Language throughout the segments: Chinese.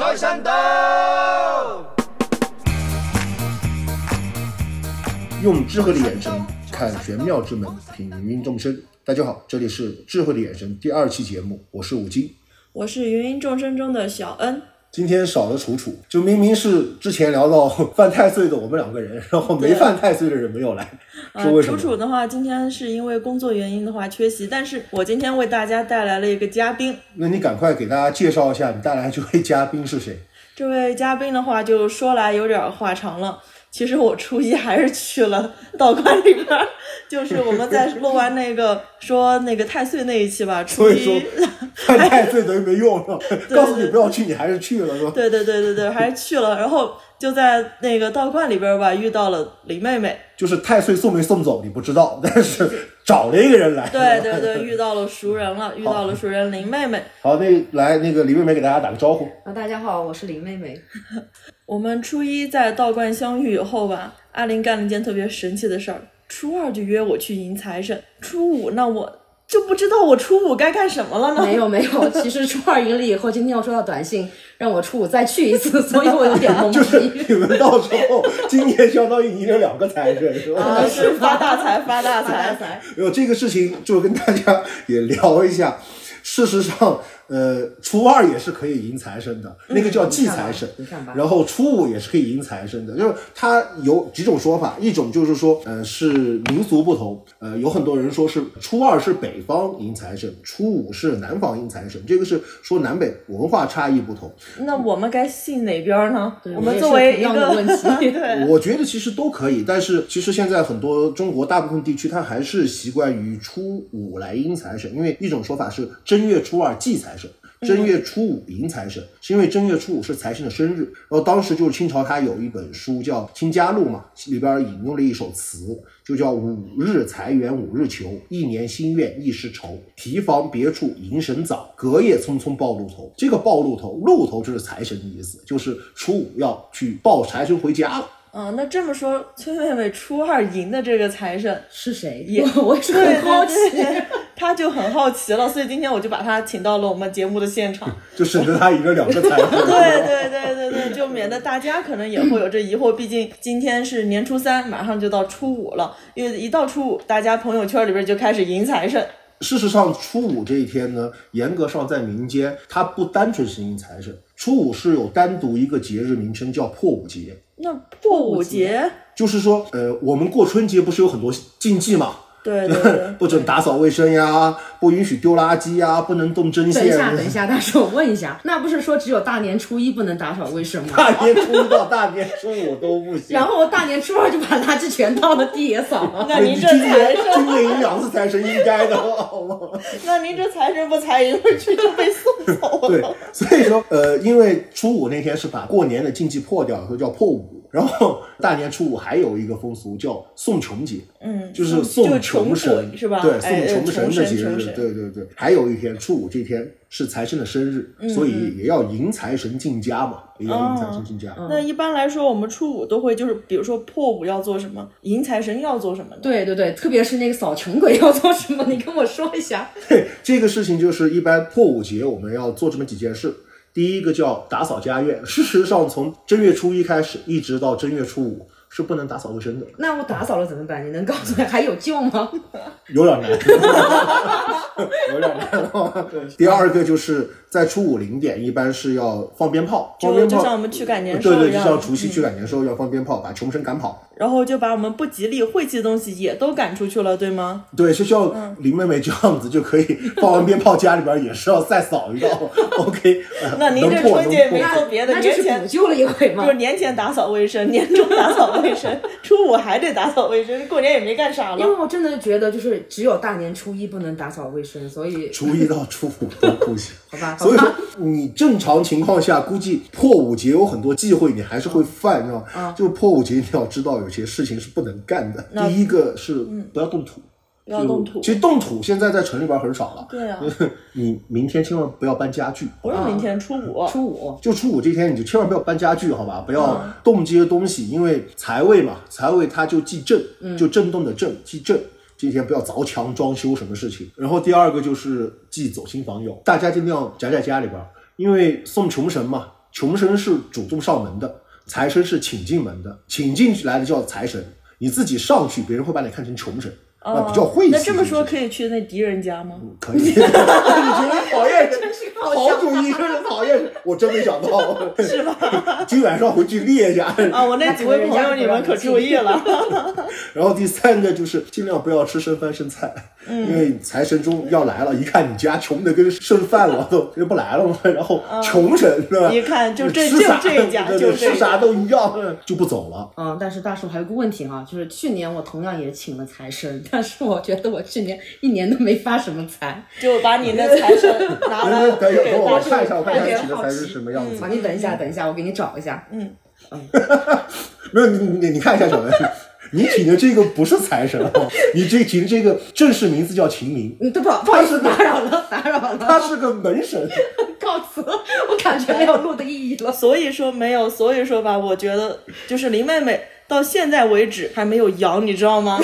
财神到！用智慧的眼神看玄妙之门，品芸芸众生。大家好，这里是智慧的眼神第二期节目，我是武金。我是芸芸众生中的小恩。今天少了楚楚，就明明是之前聊到犯太岁的我们两个人，然后没犯太岁的人没有来，是为什楚？楚的话，今天是因为工作原因的话缺席，但是我今天为大家带来了一个嘉宾。那你赶快给大家介绍一下你带来这位嘉宾是谁？这位嘉宾的话，就说来有点话长了。其实我初一还是去了道观里边儿，就是我们在录完那个说那个太岁那一期吧，初所以说一，犯太岁等于没用，是吧？告诉你不要去，你还是去了，是吧？对对对对对，还是去了，然后就在那个道观里边儿吧，遇到了林妹妹，就是太岁送没送走你不知道，但是找了一个人来。对对对，遇到了熟人了，遇到了熟人林妹妹。好，那来那个林妹妹给大家打个招呼。啊，大家好，我是林妹妹。我们初一在道观相遇以后吧，阿林干了一件特别神奇的事儿，初二就约我去迎财神，初五那我就不知道我初五该干什么了呢？没有没有，其实初二赢了以后，今天又收到短信让我初五再去一次，所以我有点 懵就是逼。你们到时候今年相当于赢了两个财神，是吧？啊，是 发大财，发大发大财。财！没有这个事情，就跟大家也聊一下。事实上，呃，初二也是可以迎财神的，那个叫祭财神。然后初五也是可以迎财神的，就是它有几种说法，一种就是说，呃，是民俗不同，呃，有很多人说是初二是北方迎财神，初五是南方迎财神，这个是说南北文化差异不同。那我们该信哪边儿呢？我们作为一样的个问题 对，我觉得其实都可以，但是其实现在很多中国大部分地区，它还是习惯于初五来迎财神，因为一种说法是正月初二祭财神。正月初五迎财神，是因为正月初五是财神的生日。然后当时就是清朝，它有一本书叫《清嘉录》嘛，里边引用了一首词，就叫“五日财源五日求，一年心愿一时愁。提防别处迎神早，隔夜匆匆报路头。”这个报路头，路头就是财神的意思，就是初五要去抱财神回家了。嗯，那这么说，崔妹妹初二迎的这个财神，是谁？也我我也是很好奇。他就很好奇了，所以今天我就把他请到了我们节目的现场。就省得他一个两个财神。对 对对对对，就免得大家可能也会有这疑惑。毕竟今天是年初三，马上就到初五了，因为一到初五，大家朋友圈里边就开始迎财神。事实上，初五这一天呢，严格上在民间，它不单纯是迎财神。初五是有单独一个节日名称叫破五节，那破五节，就是说，呃，我们过春节不是有很多禁忌嘛？对对对，不准打扫卫生呀，不允许丢垃圾呀，不能动针线等一下，等一下，大叔，我问一下，那不是说只有大年初一不能打扫卫生吗？大年初一到大年初五都不行。然后我大年初二就把垃圾全倒了地也扫了。那您这财神，今年赢两次财神应该的，好吗？那您这财神不财一会儿去就被送走了对。，所以说，呃，因为初五那天是把过年的禁忌破掉，所以叫破五。然后大年初五还有一个风俗叫送穷节，嗯，就是送穷穷神，是吧？对，哎送穷神的节日，对对对。还有一天初五这天是财神的生日，嗯所以也要迎财神进家嘛，也要迎财神进家。那一般来说，我们初五都会就是，比如说破五要做什么，迎财神要做什么呢？对对对，特别是那个扫穷鬼要做什么，你跟我说一下。对，这个事情就是一般破五节我们要做这么几件事。第一个叫打扫家院，事实上从正月初一开始一直到正月初五是不能打扫卫生的，那我打扫了怎么办？你能告诉我还有救吗？有点难，有点难。第二个就是在初五零点，一般是要放鞭炮，放就鞭炮。就像我们驱赶年对对，兽一样，就像除夕嗯驱赶年兽要放鞭炮，把穷神赶跑。然后就把我们不吉利、晦气的东西也都赶出去了，对吗？对，就像林妹妹这样子就可以放完鞭炮，家里边也是要再扫一道。OK，呃那您这春节没能破做别的，那就是年前补救了一回嘛就。是年前打扫卫生，年终打扫卫生，初五还得打扫卫生，过年也没干啥了。因为我真的觉得，就是只有大年初一不能打扫卫生，所以初一到初五都不行。好吧，好所以说，，你正常情况下，估计破五节有很多忌讳，你还是会犯，你知道吗？就是破五节你要知道，有些事情是不能干的。第一个是不要动土，不要动土。其实动土现在在城里边很少了。对啊，你明天千万不要搬家具。不是明天初五，初五就初五这天，你就千万不要搬家具，好吧？不要嗯动这些东西，因为财位嘛，财位它就忌震，嗯就震动的震，忌震。这天不要凿墙装修什么事情。然后第二个就是忌走亲访友，大家尽量宅在家里边，因为送穷神嘛。穷神是主动上门的，财神是请进门的，请进来的叫财神，你自己上去，别人会把你看成穷神。啊，比较晦气。那这么说，可以去那敌人家吗？可以。你觉得讨厌人，好主意，真是讨厌人。我真没想到，是吧？今晚上回去列一下。啊，我那几位朋友，你们可注意了。然后第三个就是尽量不要吃剩饭剩菜，因为财神中要来了，一看你家穷的跟剩饭了，都就不来了嘛。然后穷神是吧？一看就这就这一家，就吃啥都一样，就不走了。嗯，但是大叔还有个问题哈，就是去年我同样也请了财神。但是我觉得我去年一年都没发什么财，就把你那财神拿来等等我看一下，我看一下你的财是什么样子。好，你等一下，等一下，我给你找一下。嗯嗯，没有你你你看一下小文，你请的这个不是财神啊，你这请的这个正式名字叫秦明。嗯，对不？不好意思，打扰了，打扰了。他是个门神。告辞，我感觉没有录的意义了。所以说没有，所以说吧，我觉得就是林妹妹到现在为止还没有阳，你知道吗？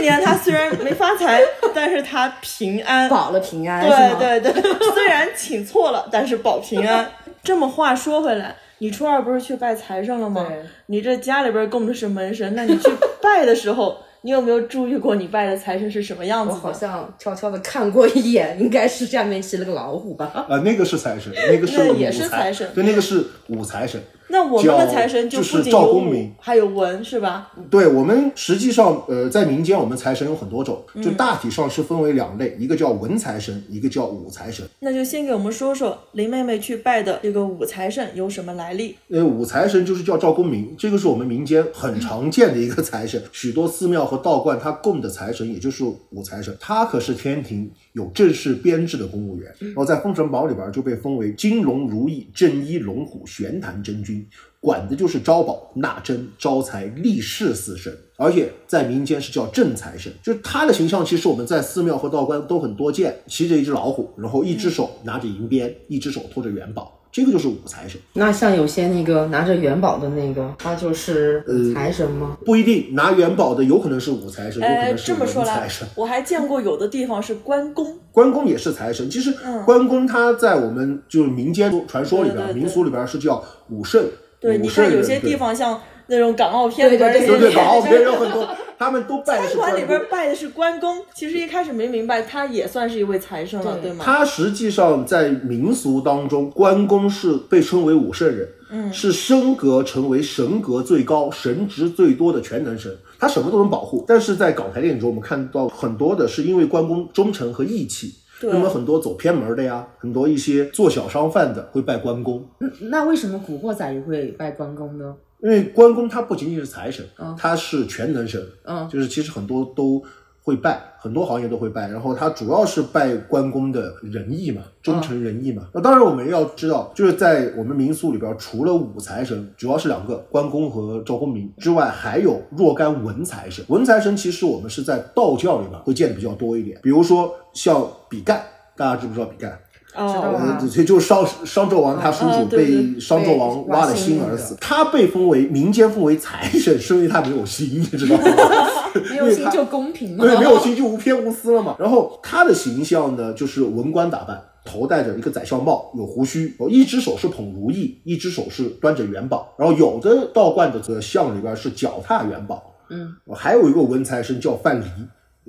去年他虽然没发财，但是他平安保了平安。对对对，虽然请错了，但是保平安。这么话说回来，你初二不是去拜财神了吗？你这家里边供的是门神，那你去拜的时候。你有没有注意过你拜的财神是什么样子？我好像悄悄的看过一眼，应该是下面骑了个老虎吧？啊，那个是财神，那个是也是财神，对，那个是武财神。那我们的财神就不仅有明，还有文，是吧？对，我们实际上，呃，在民间，我们财神有很多种，就大体上是分为两类，一个叫文财神，一个叫武财神。那就先给我们说说林妹妹去拜的这个武财神有什么来历？呃，武财神就是叫赵公明，这个是我们民间很常见的一个财神，许多寺庙和道观他供的财神也就是武财神，他可是天庭有正式编制的公务员，然后在《封神榜》里边就被封为金龙如意正一龙虎玄坛真君。管的就是招宝、纳珍、招财、利市四神，而且在民间是叫正财神。就是他的形象，其实我们在寺庙和道观都很多见，骑着一只老虎，然后一只手拿着银鞭，一只手托着元宝，这个就是五财神。那像有些那个拿着元宝的那个，他就是财神吗？不一定，拿元宝的有可能是五财神，有可能是文财神。我还见过有的地方是关公，关公也是财神。其实关公他在我们就是民间传说里边、民俗里边是叫武圣。对，你看有些地方像那种港澳片里边对对对，港澳片有很多，他们都拜的是关里边拜的是关公。其实一开始没明白，他也算是一位财神了，对吗？他实际上在民俗当中，关公是被称为武圣人，嗯，是升格成为神格最高、神职最多的全能神，他什么都能保护。但是在港台电影中，我们看到很多的是因为关公忠诚和义气。那么很多走偏门的呀，很多一些做小商贩的会拜关公。那为什么古惑仔也会拜关公呢？因为关公他不仅仅是财神，他是全能神，嗯，就是其实很多都。会拜很多行业都会拜，然后他主要是拜关公的仁义嘛，忠诚仁义嘛。那当然我们要知道，就是在我们民俗里边，除了武财神，主要是两个关公和赵公明之外，还有若干文财神。文财神其实我们是在道教里边会见的比较多一点，比如说像比干，大家知不知道比干？哦，这就是商商纣王他叔叔被商纣王挖了心而死，他被封为民间封为财神，是因为他没有心，你知道吗？没有心就公平嘛，对，没有心就无偏无私了嘛。然后他的形象呢，就是文官打扮，头戴着一个宰相帽，有胡须，一只手是捧如意，一只手是端着元宝。然后有的道观的这个像里边是脚踏元宝，嗯，还有一个文财神叫范蠡。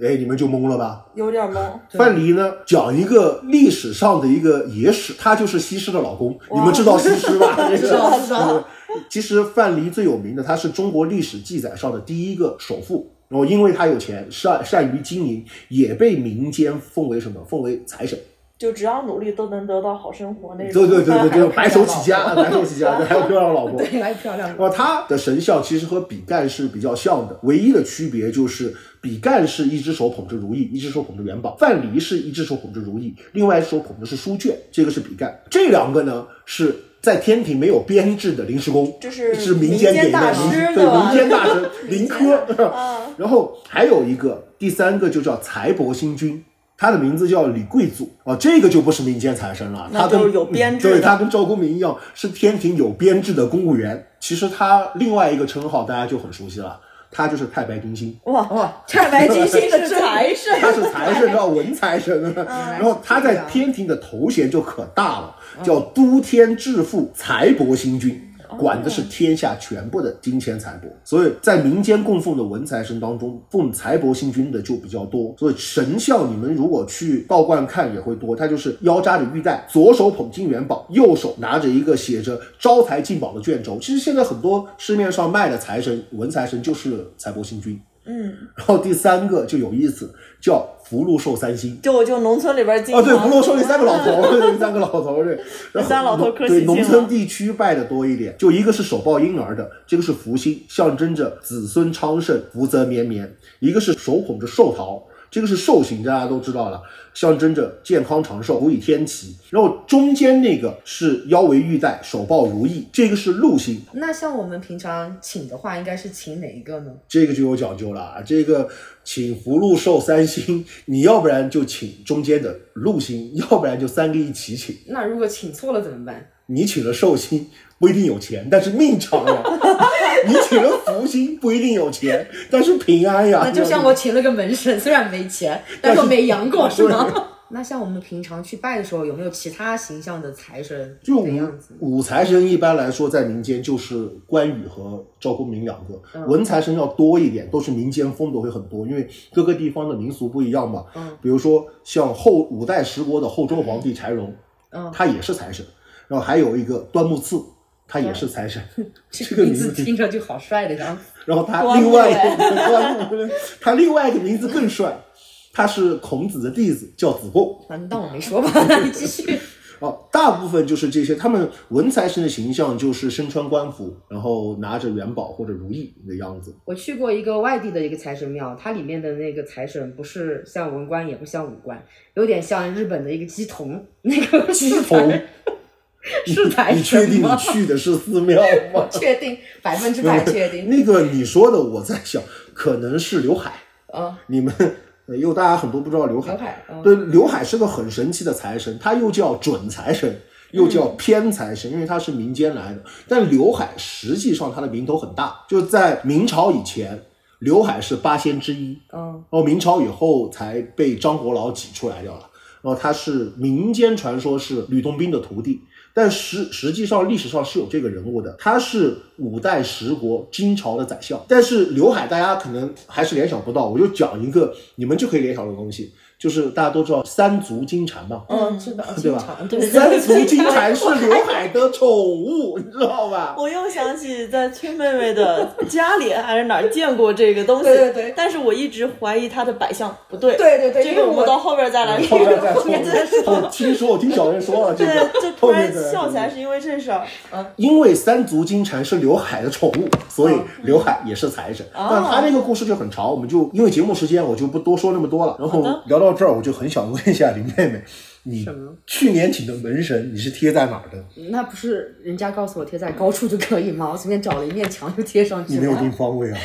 哎，你们就懵了吧？有点懵。范蠡呢，讲一个历史上的一个野史，他就是西施的老公。你们知道西施吧？知道知道。其实范蠡最有名的，他是中国历史记载上的第一个首富。然后因为他有钱，善善于经营，也被民间奉为什么？奉为财神。就只要努力都能得到好生活那种。对对对对 对，白手起家，白手起家，对还有漂亮老婆。对，还有漂亮。哦，他的神像其实和比干是比较像的，唯一的区别就是比干是一只手捧着如意，一只手捧着元宝；范蠡是一只手捧着如意，另外一只手捧的是书卷，这个是比干。这两个呢是在天庭没有编制的临时工，这是是民间给的，对民间大神 林科。然后还有一个第三个就叫财帛星君。他的名字叫李贵祖啊，这个就不是民间财神了，他跟有编制，对他跟赵公明一样，是天庭有编制的公务员。其实他另外一个称号大家就很熟悉了，他就是太白金星。哇哇，太白金星的是财神，他是财神，叫文财神。然后他在天庭的头衔就可大了，叫都天致富财帛星君。管的是天下全部的金钱财帛，所以在民间供奉的文财神当中，奉财帛星君的就比较多。所以神像你们如果去道观看也会多，他就是腰扎着玉带，左手捧金元宝，右手拿着一个写着招财进宝的卷轴。其实现在很多市面上卖的财神文财神就是财帛星君。嗯，然后第三个就有意思，叫福禄寿三星。就就农村里边经啊，对，福禄寿那三个老头儿，对，三个老头儿，对，三老头儿可对，农村地区拜的多一点，就一个是手抱婴儿的，这个是福星，象征着子孙昌盛、福泽绵绵；一个是手捧着寿桃。这个是寿星，大家都知道了，象征着健康长寿、福以天齐。然后中间那个是腰围玉带，手抱如意，这个是禄星，那像我们平常请的话，应该是请哪一个呢？这个就有讲究了啊。这个请福禄寿三星，你要不然就请中间的禄星，要不然就三个一起请。那如果请错了怎么办？你请了寿星不一定有钱，但是命长呀；你请了福星不一定有钱，但是平安呀。那就像我请了个门神，虽然没钱，但是我没阳过，是吗？那像我们平常去拜的时候，有没有其他形象的财神就？五财神一般来说在民间就是关羽和赵公明两个，嗯文财神要多一点，都是民间风格会很多，因为各个地方的民俗不一样嘛。嗯，比如说像后五代十国的后周皇帝柴荣，嗯，他也是财神，然后还有一个端木赐，他也是财神，这个名字听着就好帅的样子。然后 他另外一个他另外一个名字更帅，他是孔子的弟子，叫子贡。啊，你当我没说吧？那你继续。哦，大部分就是这些。他们文财神的形象就是身穿官服，然后拿着元宝或者如意的样子。我去过一个外地的一个财神庙，它里面的那个财神不是像文官，也不像武官，有点像日本的一个鸡童。那个鸡童，是财你确定你？去的是寺庙吗？确定，百分之百确定。那个你说的，我在想，可能是刘海。嗯，你们，呃因为大家很多不知道刘海。刘海，嗯对，刘海是个很神奇的财神，他又叫准财神，又叫偏财神，因为他是民间来的。但刘海实际上他的名头很大，就在明朝以前，刘海是八仙之一，嗯然后明朝以后才被张国老挤出来掉了。然后他是民间传说是吕洞宾的徒弟，但实实际上历史上是有这个人物的，他是五代十国金朝的宰相。但是刘海大家可能还是联想不到，我就讲一个你们就可以联想的东西，就是大家都知道三足金蝉嘛，嗯，是的，对吧对三足金蝉是刘海的宠物，你知道吧？我又想起在崔妹妹的家里还是哪儿见过这个东西，对对对但是我一直怀疑它的摆相不对。对对对这个我们到后边再来后说。面再说后面再说我听说，我听小人说了 这对个，，就突然笑起来是因为这事儿。因为三足金蝉是刘海的宠物，所以刘海也是财神。哦但他那个故事就很长，我们就因为节目时间，我就不多说那么多了。然后聊到这儿，我就很想问一下林妹妹，你什么去年请的门神你是贴在哪儿的？那不是人家告诉我贴在高处就可以吗？我随便找了一面墙就贴上去了你没有定。方位啊？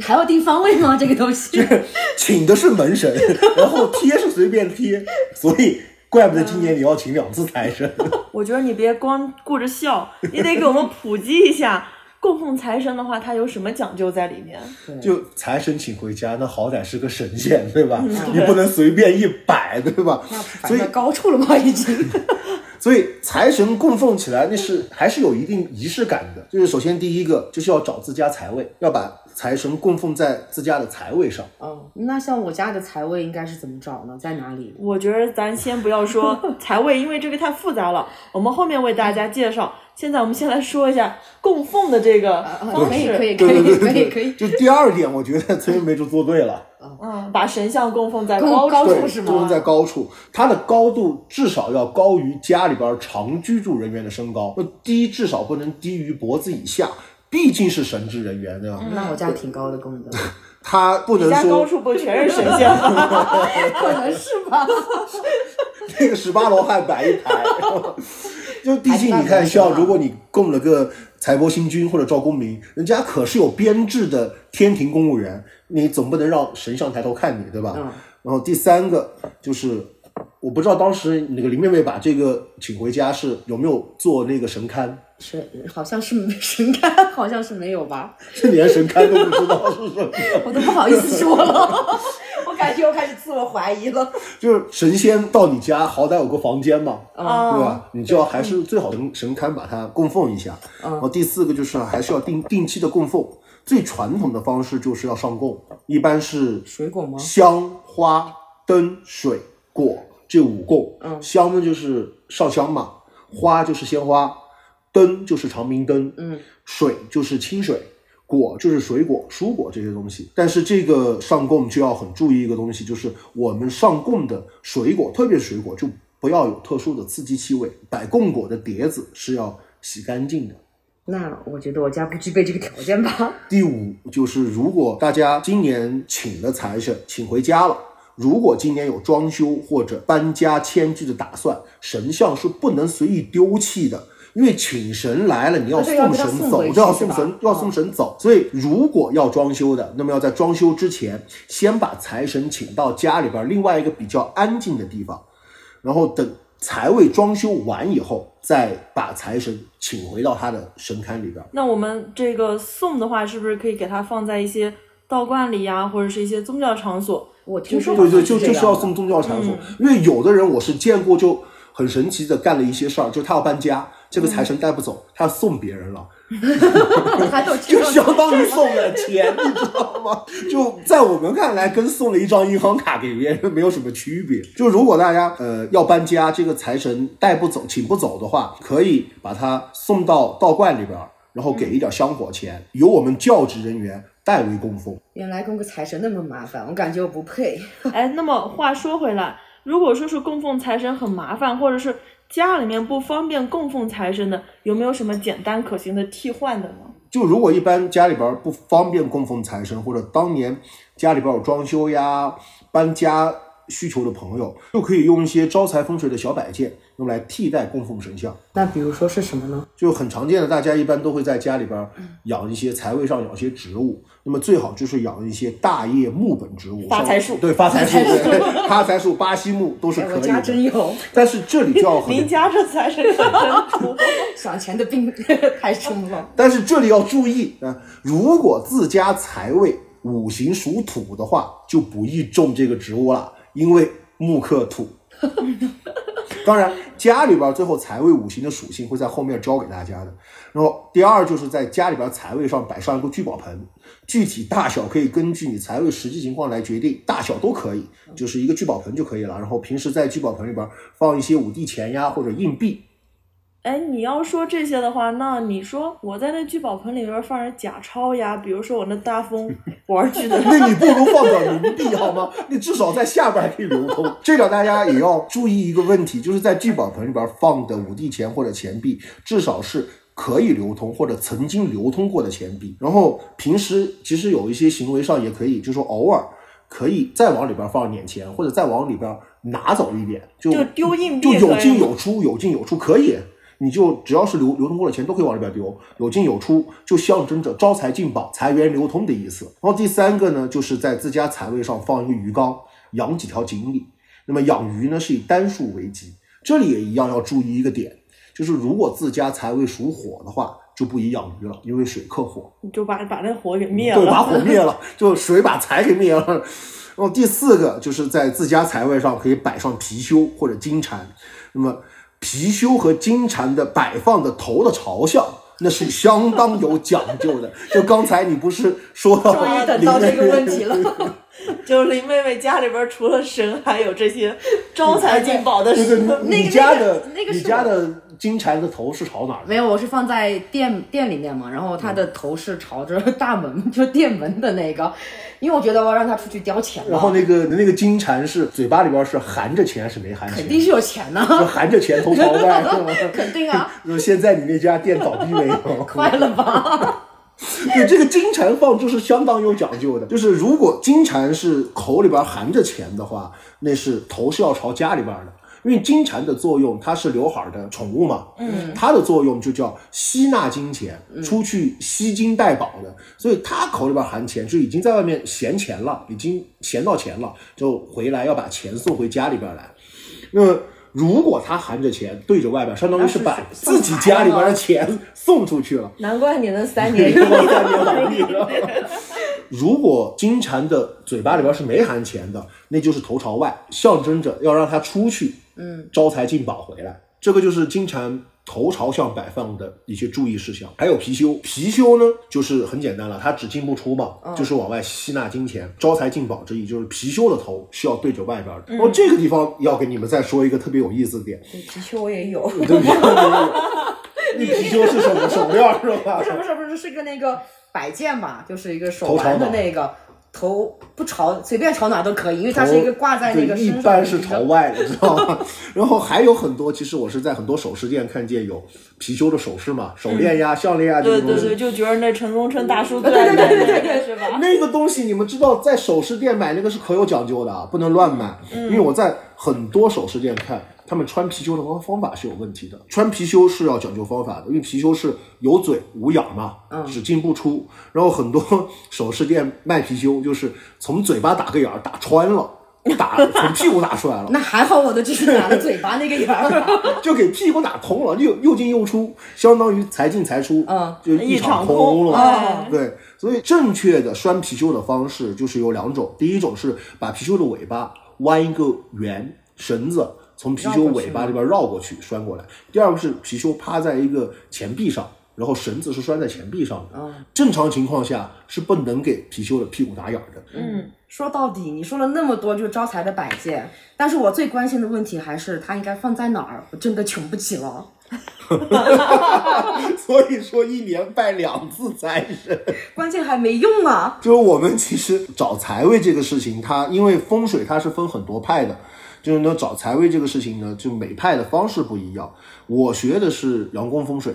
还要定方位吗？这个东西？请的是门神，然后贴是随便贴，所以怪不得今年你要请两次财神。我觉得你别光顾着笑，你得给我们普及一下，供奉财神的话，它有什么讲究在里面？就财神请回家，那好歹是个神仙，对吧？嗯你不能随便一摆，对吧？所以在高处了吗？已经。所以财神供奉起来，那是还是有一定仪式感的。就是首先第一个就是要找自家财位，要把财神供奉在自家的财位上。哦，那像我家的财位应该是怎么找呢？在哪里？我觉得咱先不要说 财位，因为这个太复杂了，我们后面为大家介绍。现在我们先来说一下供奉的这个方可以可，以可以可以可以。就第二点，我觉得崔梅就做对了。嗯，把神像供奉在高处。对，高处是吗供奉在高处，它的高度至少要高于家里边常居住人员的身高，低至少不能低于脖子以下。毕竟是神职人员，对吧？那我家挺高的，供的，他不能说家高说处不全是神仙吗？可能是吧？那个十八罗汉摆一排，就毕竟你看，像如果你供了个财帛星君或者赵公明，人家可是有编制的天庭公务员，你总不能让神像抬头看你，对吧？嗯然后第三个就是我不知道当时那个林妹妹把这个请回家是有没有做那个神龛，是好像是神龛，好像是没有吧？是连神龛都不知道是什么。我都不好意思说了，我感觉我开始自我怀疑了。就是神仙到你家，好歹有个房间嘛，啊对吧？你就要还是最好的神龛把它供奉一下。然后第四个就是还是要定定期的供奉。最传统的方式就是要上供，一般是水果吗？香、花、灯、水、果这五供。嗯，香呢就是上香嘛，花就是鲜花，灯就是长明灯，嗯，水就是清水，果就是水果、蔬果这些东西。但是这个上供就要很注意一个东西，就是我们上供的水果，特别是水果，就不要有特殊的刺激气味。摆供果的碟子是要洗干净的。那我觉得我家不具备这个条件吧。第五就是，如果大家今年请了财神，请回家了，如果今年有装修或者搬家迁居的打算，神像是不能随意丢弃的。因为请神来了，你要送神走就要送神，要送神走。所以，如果要装修的，那么要在装修之前，先把财神请到家里边另外一个比较安静的地方，然后等财位装修完以后，再把财神请回到他的神龛里边。那我们这个送的话，是不是可以给他放在一些道观里呀，或者是一些宗教场所？我听说对对，就就是要送宗教场所，因为有的人我是见过就很神奇的干了一些事儿，就他要搬家，这个财神带不走，他要送别人了 就相当于送了钱，你知道吗？就在我们看来，跟送了一张银行卡给别人没有什么区别。就如果大家呃要搬家，这个财神带不走、请不走的话，可以把他送到道观里边儿，然后给一点香火钱，由我们教职人员代为供奉。原来供个财神那么麻烦，我感觉我不配。哎，那么话说回来，如果说是供奉财神很麻烦，或者是家里面不方便供奉财神的，有没有什么简单可行的替换的呢？就如果一般家里边不方便供奉财神，或者当年家里边有装修呀、搬家需求的朋友，就可以用一些招财风水的小摆件，用来替代供奉神像。那比如说是什么呢？就很常见的，大家一般都会在家里边养一些财位上养一些植物，那么最好就是养一些大叶木本植物，发财树对发财树、对发财树、巴西木都是哎，我家可以的。真有，但是这里就要很您家这财神可真多。赏钱的病太重了。但是这里要注意啊，如果自家财位五行属土的话，就不宜种这个植物了，因为木克土。当然，家里边最后财位五行的属性会在后面教给大家的。然后第二就是在家里边财位上摆上一个聚宝盆，具体大小可以根据你财位实际情况来决定，大小都可以，就是一个聚宝盆就可以了。然后平时在聚宝盆里边放一些五帝钱呀或者硬币，哎，你要说这些的话，那你说我在那聚宝盆里边放点假钞呀，比如说我那大风 玩具的，那你不如放点冥币好吗？你至少在下边还可以流通。这点大家也要注意一个问题，就是在聚宝盆里边放的五帝钱或者钱币，至少是可以流通或者曾经流通过的钱币。然后平时其实有一些行为上也可以，就是说偶尔可以再往里边放点钱，或者再往里边拿走一点，就就丢硬币就有进有出，有进有出可以。你就只要是流流通过的钱都可以往里边丢，有进有出，就象征着招财进宝、财源流通的意思。然后第三个呢，就是在自家财位上放一个鱼缸，养几条锦鲤。那么养鱼呢是以单数为吉，这里也一样要注意一个点，就是如果自家财位属火的话，就不宜养鱼了，因为水克火。就把把那火给灭了对，把。火灭了，就水把财给灭了。然后第四个就是在自家财位上可以摆上貔貅或者金蟾，那么貔貅和金蟾的摆放的头的朝向。那是相当有讲究的。就刚才你不是说到终于等到这个 问题了。就林妹妹家里边除了神，还有这些招财进宝的那神。个你那个家的你那个金蝉的头是朝哪儿的？没有，我是放在店店里面嘛，然后它的头是朝着大门，就店门的那个，因为我觉得我要让它出去叼钱，然后那个那个金蝉是嘴巴里边是含着钱还是没含钱？肯定是有钱呐、就含着钱头朝外？肯定啊，就现在你那家店倒闭没有？快了吧？对，这个金蝉放置是相当有讲究的。就是如果金蝉是口里边含着钱的话，那是头是要朝家里边的。因为金蝉的作用，它是刘海儿的宠物嘛，嗯，它的作用就叫吸纳金钱，出去吸金带宝的，所以它口里边含钱，就已经在外面闲钱了，已经闲到钱了，就回来要把钱送回家里边来。那么如果他含着钱对着外边，相当于是把自己家里边的钱送出去了。难怪你能三年我三年倒闭了。如果金蝉的嘴巴里边是没含钱的，那就是头朝外，象征着要让它出去，嗯，招财进宝回来。这个就是金蝉头朝向摆放的一些注意事项。还有貔貅，貔貅呢就是很简单了，它只进不出嘛，就是往外吸纳金钱，招财进宝之意，就是貔貅的头是要对着外边的。然后这个地方要给你们再说一个特别有意思的点，貔貅我也有，对不对？那貔貅是什么手链是吧？不是不是不是是个那个摆件吧，就是一个手环的那个头不朝随便朝哪都可以，因为它是一个挂在那个，一身上般是朝外的，知道吗？然后还有很多，其实我是在很多首饰店看见有貔貅的首饰嘛，手链呀、项链呀这种东西。对对对，就觉得那陈宗春大叔最爱戴那个是吧？那个东西你们知道，在首饰店买那个是可有讲究的啊，不能乱买。因为我在很多首饰店看，他们穿貔貅的方方法是有问题的。穿貔貅是要讲究方法的，因为貔貅是有嘴无眼嘛，只进不出。然后很多首饰店卖貔貅，就是从嘴巴打个眼儿打穿了，打从屁股打出来了。那还好，我的只是打了嘴巴那个眼儿。就给屁股打通了，又又进又出，相当于财进财出，嗯，就一场空空了。哎对，所以正确的拴貔貅的方式就是有两种，第一种是把貔貅的尾巴弯一个圆绳子，从貔貅尾巴这边绕过去拴过来；第二个是貔貅趴在一个钱币上。然后绳子是拴在钱币上的，正常情况下是不能给貔貅的屁股打眼儿的。嗯，说到底，你说了那么多就是招财的摆件，但是我最关心的问题还是它应该放在哪儿？我真的穷不起了。所以说一年拜两次财神。关键还没用啊！就是我们其实找财位这个事情，它因为风水它是分很多派的，就是呢找财位这个事情呢，就每派的方式不一样。我学的是阳宫风水，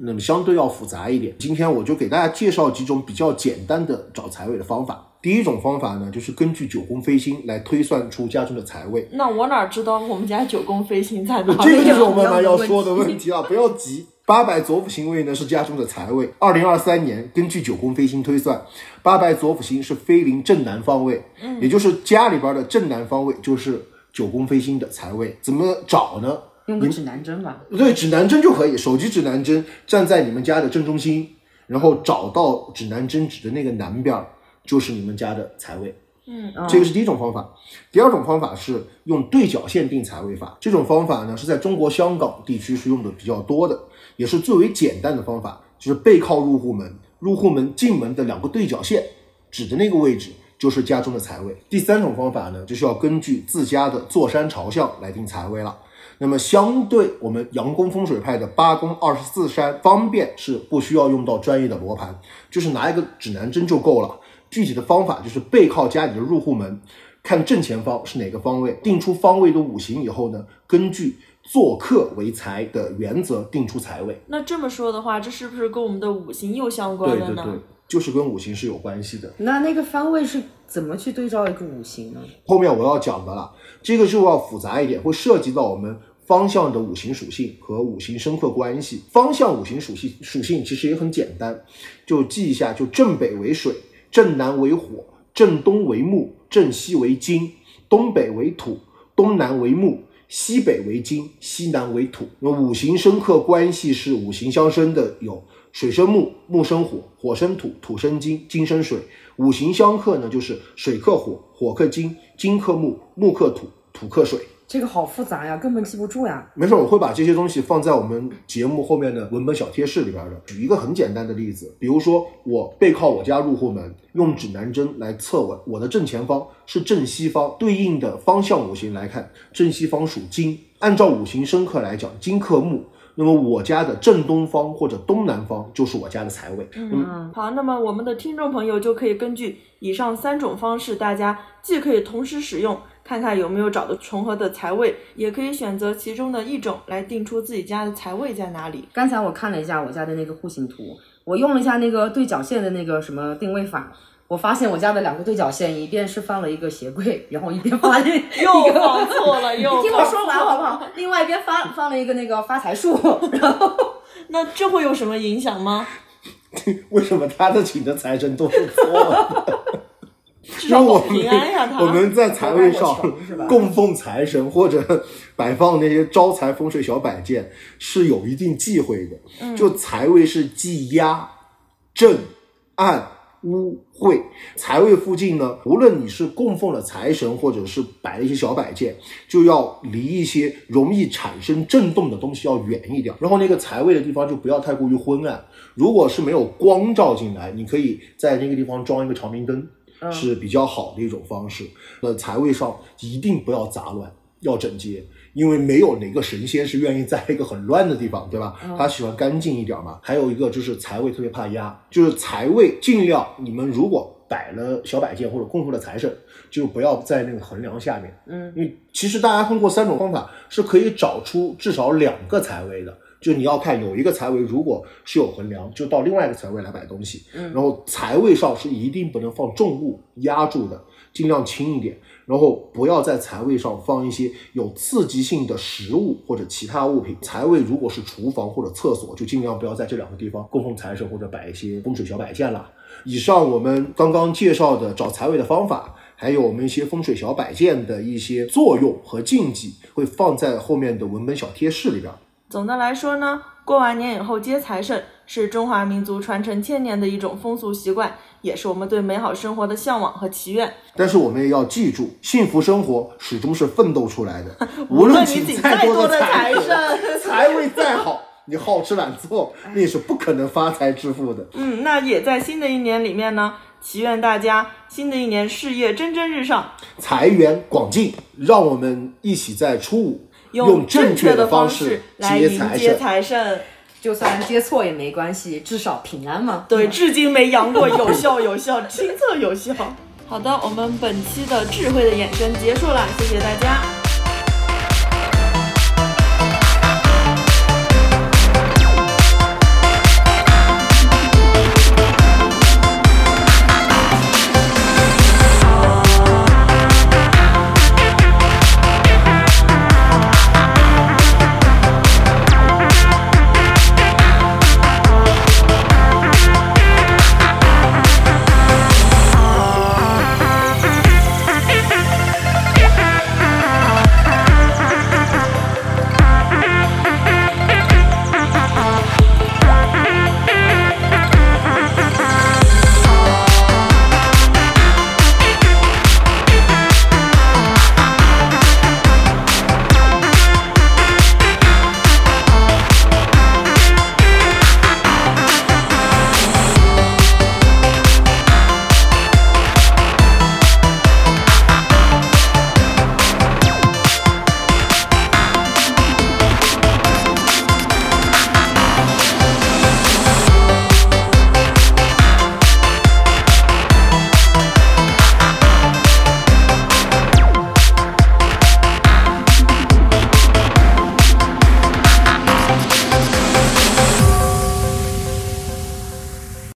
那么相对要复杂一点。今天我就给大家介绍几种比较简单的找财位的方法。第一种方法呢，就是根据九宫飞星来推算出家中的财位。那我哪知道我们家九宫飞星在哪？这个就是我们慢慢要说的问题啊，不要急。八百左辅星位呢是家中的财位。二零二三年根据九宫飞星推算，八百左辅星是飞临正南方位，也就是家里边的正南方位就是九宫飞星的财位。怎么找呢？用个指南针吧。对，指南针就可以，手机指南针站在你们家的正中心，然后找到指南针指的那个南边儿，就是你们家的财位。嗯，这个是第一种方法。第二种方法是用对角线定财位法。这种方法呢是在中国香港地区是用的比较多的，也是最为简单的方法，就是背靠入户门，入户门进门的两个对角线指的那个位置就是家中的财位。第三种方法呢，就是要根据自家的坐山朝向来定财位了。那么相对我们阳宫风水派的八宫二十四山，方便是不需要用到专业的罗盘，就是拿一个指南针就够了。具体的方法就是背靠家里的入户门，看正前方是哪个方位，定出方位的五行以后呢，根据做客为财的原则定出财位。那这么说的话，这是不是跟我们的五行又相关了呢？对对对，就是跟五行是有关系的。那那个方位是怎么去对照一个五行呢？后面我要讲的了，这个就要复杂一点，会涉及到我们方向的五行属性和五行生克关系。方向五行属性属性其实也很简单，就记一下，就正北为水，正南为火，正东为木，正西为金，东北为土，东南为木。西北为金，西南为土。那五行生克关系是五行相生的，有水生木，木生火，火生土，土生金，金生水。五行相克呢，就是水克火，火克金，金克木，木克土，土克水。这个好复杂呀，根本记不住呀。没事，我会把这些东西放在我们节目后面的文本小贴士里边的。举一个很简单的例子，比如说我背靠我家入户门，用指南针来测我我的正前方是正西方，对应的方向五行来看，正西方属金。按照五行生克来讲，金克木，那么我家的正东方或者东南方就是我家的财位。嗯，好，那么我们的听众朋友就可以根据以上三种方式，大家既可以同时使用，看看有没有找到重合的财位，也可以选择其中的一种来定出自己家的财位在哪里。刚才我看了一下我家的那个户型图，我用了一下那个对角线的那个什么定位法，我发现我家的两个对角线，一边是放了一个鞋柜，然后一边放了一 又个放错了，又听我说完好不好？另外一边放放了一个那个发财树，然后 那这会有什么影响吗？为什么他的请的财神都是错的？至少保平安呀。他我们在财位上供奉财神或者摆放那些招财风水小摆件是有一定忌讳的。就财位是忌压、正、暗。污秽财位附近呢，无论你是供奉了财神，或者是摆了一些小摆件，就要离一些容易产生震动的东西要远一点。然后那个财位的地方就不要太过于昏暗。如果是没有光照进来，你可以在那个地方装一个长明灯，是比较好的一种方式。呃，财位上一定不要杂乱，要整洁。因为没有哪个神仙是愿意在一个很乱的地方，对吧？他喜欢干净一点嘛。还有一个就是财位特别怕压，就是财位尽量你们如果摆了小摆件或者供奉了财神，就不要在那个横梁下面。嗯，因为其实大家通过三种方法是可以找出至少两个财位的。就你要看有一个财位如果是有横梁，就到另外一个财位来摆东西。嗯，然后财位上是一定不能放重物压住的，尽量轻一点。然后不要在财位上放一些有刺激性的食物或者其他物品。财位如果是厨房或者厕所，就尽量不要在这两个地方供奉财神或者摆一些风水小摆件了。以上我们刚刚介绍的找财位的方法，还有我们一些风水小摆件的一些作用和禁忌，会放在后面的文本小贴士里边。总的来说呢，过完年以后接财神是中华民族传承千年的一种风俗习惯。也是我们对美好生活的向往和祈愿。但是我们也要记住，幸福生活始终是奋斗出来的。无论你请再多的财神，财位再好，你好吃懒做，你也是不可能发财致富的。嗯，那也在新的一年里面呢，祈愿大家新的一年事业蒸蒸日上，财源广进。让我们一起在初五用正确的方式来迎接财神。就算接错也没关系，至少平安嘛。对，至今没阳过，有效有效，亲测有效。好的，我们本期的智慧的眼神结束了，谢谢大家。